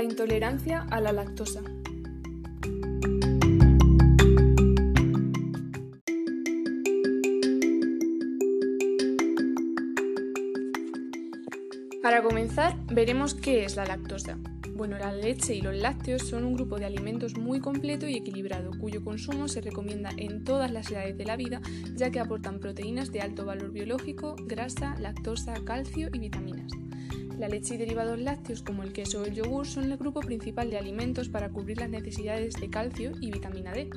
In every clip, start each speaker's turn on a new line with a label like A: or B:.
A: La intolerancia a la lactosa. Para comenzar, veremos qué es la lactosa. Bueno, la leche y los lácteos son un grupo de alimentos muy completo y equilibrado, cuyo consumo se recomienda en todas las edades de la vida, ya que aportan proteínas de alto valor biológico, grasa, lactosa, calcio y vitaminas. La leche y derivados lácteos como el queso o el yogur son el grupo principal de alimentos para cubrir las necesidades de calcio y vitamina D.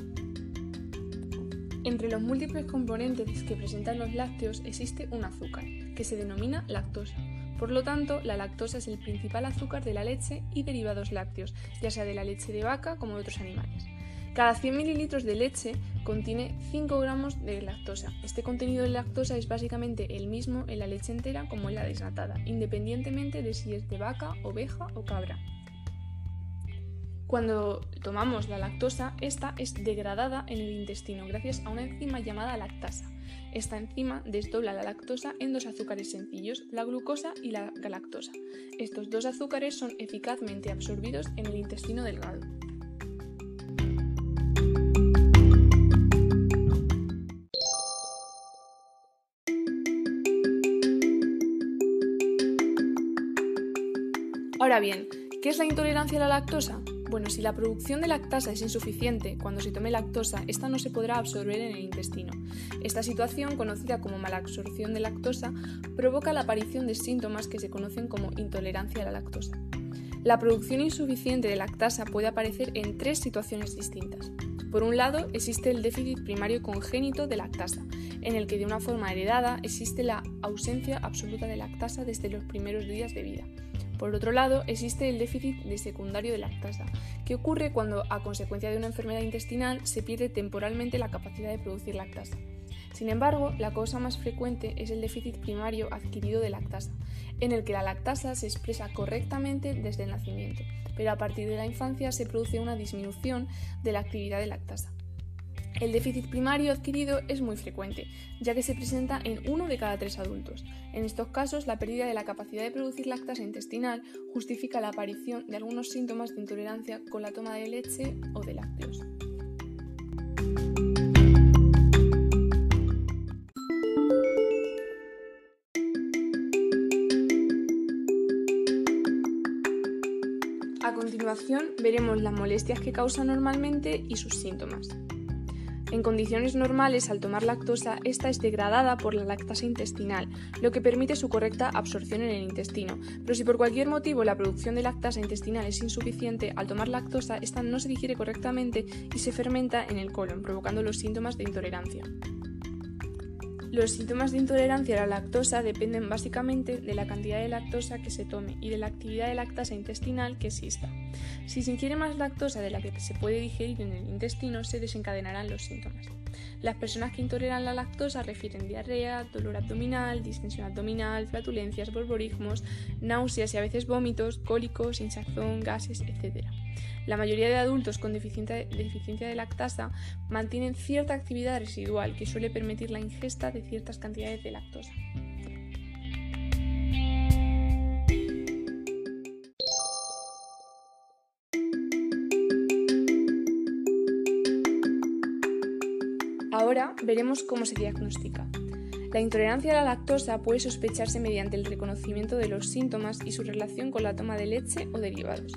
A: Entre los múltiples componentes que presentan los lácteos existe un azúcar, que se denomina lactosa. Por lo tanto, la lactosa es el principal azúcar de la leche y derivados lácteos, ya sea de la leche de vaca como de otros animales. Cada 100 mililitros de leche contiene 5 gramos de lactosa. Este contenido de lactosa es básicamente el mismo en la leche entera como en la desnatada, independientemente de si es de vaca, oveja o cabra. Cuando tomamos la lactosa, esta es degradada en el intestino gracias a una enzima llamada lactasa. Esta enzima desdobla la lactosa en dos azúcares sencillos, la glucosa y la galactosa. Estos dos azúcares son eficazmente absorbidos en el intestino delgado. Ahora bien, ¿qué es la intolerancia a la lactosa? Bueno, si la producción de lactasa es insuficiente, cuando se tome lactosa, esta no se podrá absorber en el intestino. Esta situación, conocida como malabsorción de lactosa, provoca la aparición de síntomas que se conocen como intolerancia a la lactosa. La producción insuficiente de lactasa puede aparecer en tres situaciones distintas. Por un lado, existe el déficit primario congénito de lactasa, en el que de una forma heredada existe la ausencia absoluta de lactasa desde los primeros días de vida. Por otro lado, existe el déficit de secundario de lactasa, que ocurre cuando, a consecuencia de una enfermedad intestinal, se pierde temporalmente la capacidad de producir lactasa. Sin embargo, la causa más frecuente es el déficit primario adquirido de lactasa, en el que la lactasa se expresa correctamente desde el nacimiento, pero a partir de la infancia se produce una disminución de la actividad de lactasa. El déficit primario adquirido es muy frecuente, ya que se presenta en uno de cada tres adultos. En estos casos, la pérdida de la capacidad de producir lactasa intestinal justifica la aparición de algunos síntomas de intolerancia con la toma de leche o de lácteos. A continuación veremos las molestias que causa normalmente y sus síntomas. En condiciones normales, al tomar lactosa, esta es degradada por la lactasa intestinal, lo que permite su correcta absorción en el intestino. Pero si por cualquier motivo la producción de lactasa intestinal es insuficiente, al tomar lactosa, esta no se digiere correctamente y se fermenta en el colon, provocando los síntomas de intolerancia. Los síntomas de intolerancia a la lactosa dependen básicamente de la cantidad de lactosa que se tome y de la actividad de lactasa intestinal que exista. Si se ingiere más lactosa de la que se puede digerir en el intestino, se desencadenarán los síntomas. Las personas que intoleran la lactosa refieren diarrea, dolor abdominal, distensión abdominal, flatulencias, borborismos, náuseas y a veces vómitos, cólicos, hinchazón, gases, etc. La mayoría de adultos con deficiencia de lactasa mantienen cierta actividad residual que suele permitir la ingesta de ciertas cantidades de lactosa. Ahora veremos cómo se diagnostica. La intolerancia a la lactosa puede sospecharse mediante el reconocimiento de los síntomas y su relación con la toma de leche o derivados.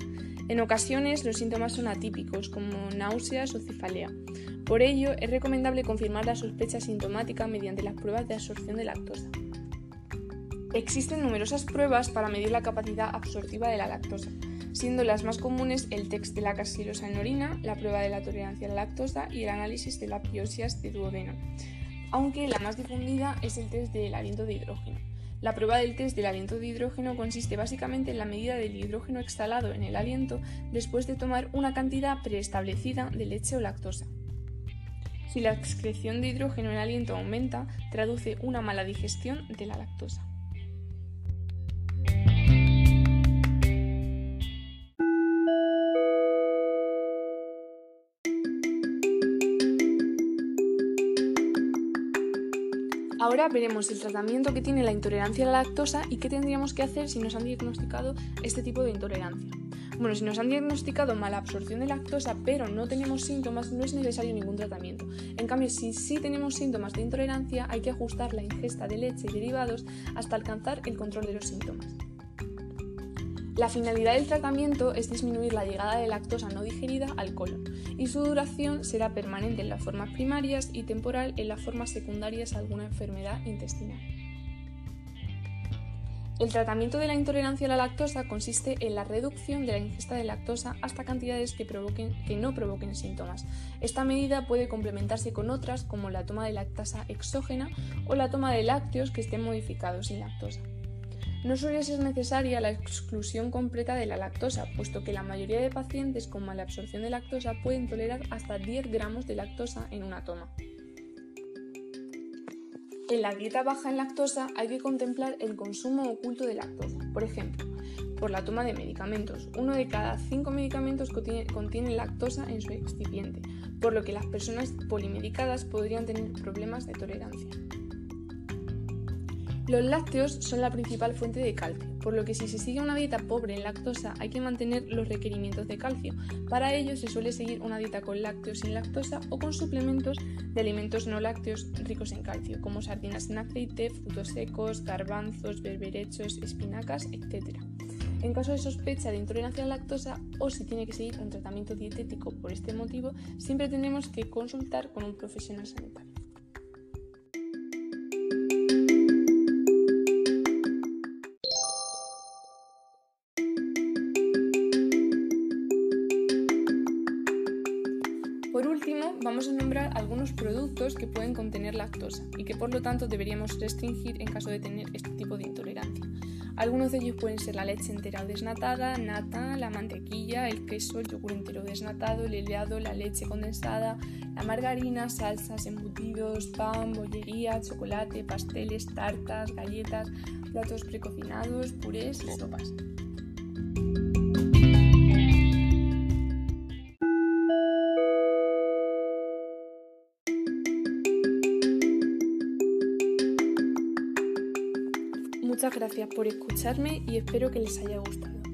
A: En ocasiones los síntomas son atípicos, como náuseas o cefalea. Por ello, es recomendable confirmar la sospecha sintomática mediante las pruebas de absorción de lactosa. Existen numerosas pruebas para medir la capacidad absortiva de la lactosa, siendo las más comunes el test de la carsilosa en orina, la prueba de la tolerancia a la lactosa y el análisis de la piosias de duodeno, aunque la más difundida es el test del aliento de hidrógeno. La prueba del test del aliento de hidrógeno consiste básicamente en la medida del hidrógeno exhalado en el aliento después de tomar una cantidad preestablecida de leche o lactosa. Si la excreción de hidrógeno en aliento aumenta, traduce una mala digestión de la lactosa. Ahora veremos el tratamiento que tiene la intolerancia a la lactosa y qué tendríamos que hacer si nos han diagnosticado este tipo de intolerancia. Bueno, si nos han diagnosticado mala absorción de lactosa pero no tenemos síntomas, no es necesario ningún tratamiento. En cambio, si sí tenemos síntomas de intolerancia, hay que ajustar la ingesta de leche y derivados hasta alcanzar el control de los síntomas. La finalidad del tratamiento es disminuir la llegada de lactosa no digerida al colon y su duración será permanente en las formas primarias y temporal en las formas secundarias a alguna enfermedad intestinal. El tratamiento de la intolerancia a la lactosa consiste en la reducción de la ingesta de lactosa hasta cantidades que, no provoquen síntomas. Esta medida puede complementarse con otras como la toma de lactasa exógena o la toma de lácteos que estén modificados sin lactosa. No suele ser necesaria la exclusión completa de la lactosa, puesto que la mayoría de pacientes con mala absorción de lactosa pueden tolerar hasta 10 gramos de lactosa en una toma. En la dieta baja en lactosa hay que contemplar el consumo oculto de lactosa, por ejemplo, por la toma de medicamentos. Uno de cada cinco medicamentos contiene, lactosa en su excipiente, por lo que las personas polimedicadas podrían tener problemas de tolerancia. Los lácteos son la principal fuente de calcio, por lo que si se sigue una dieta pobre en lactosa hay que mantener los requerimientos de calcio. Para ello se suele seguir una dieta con lácteos sin lactosa o con suplementos de alimentos no lácteos ricos en calcio, como sardinas en aceite, frutos secos, garbanzos, berberechos, espinacas, etc. En caso de sospecha de intolerancia a la lactosa o si tiene que seguir un tratamiento dietético por este motivo, siempre tenemos que consultar con un profesional sanitario. Algunos productos que pueden contener lactosa y que por lo tanto deberíamos restringir en caso de tener este tipo de intolerancia. Algunos de ellos pueden ser la leche entera o desnatada, nata, la mantequilla, el queso, el yogur entero desnatado, el helado, la leche condensada, la margarina, salsas, embutidos, pan, bollería, chocolate, pasteles, tartas, galletas, platos precocinados, purés y sopas. Muchas gracias por escucharme y espero que les haya gustado.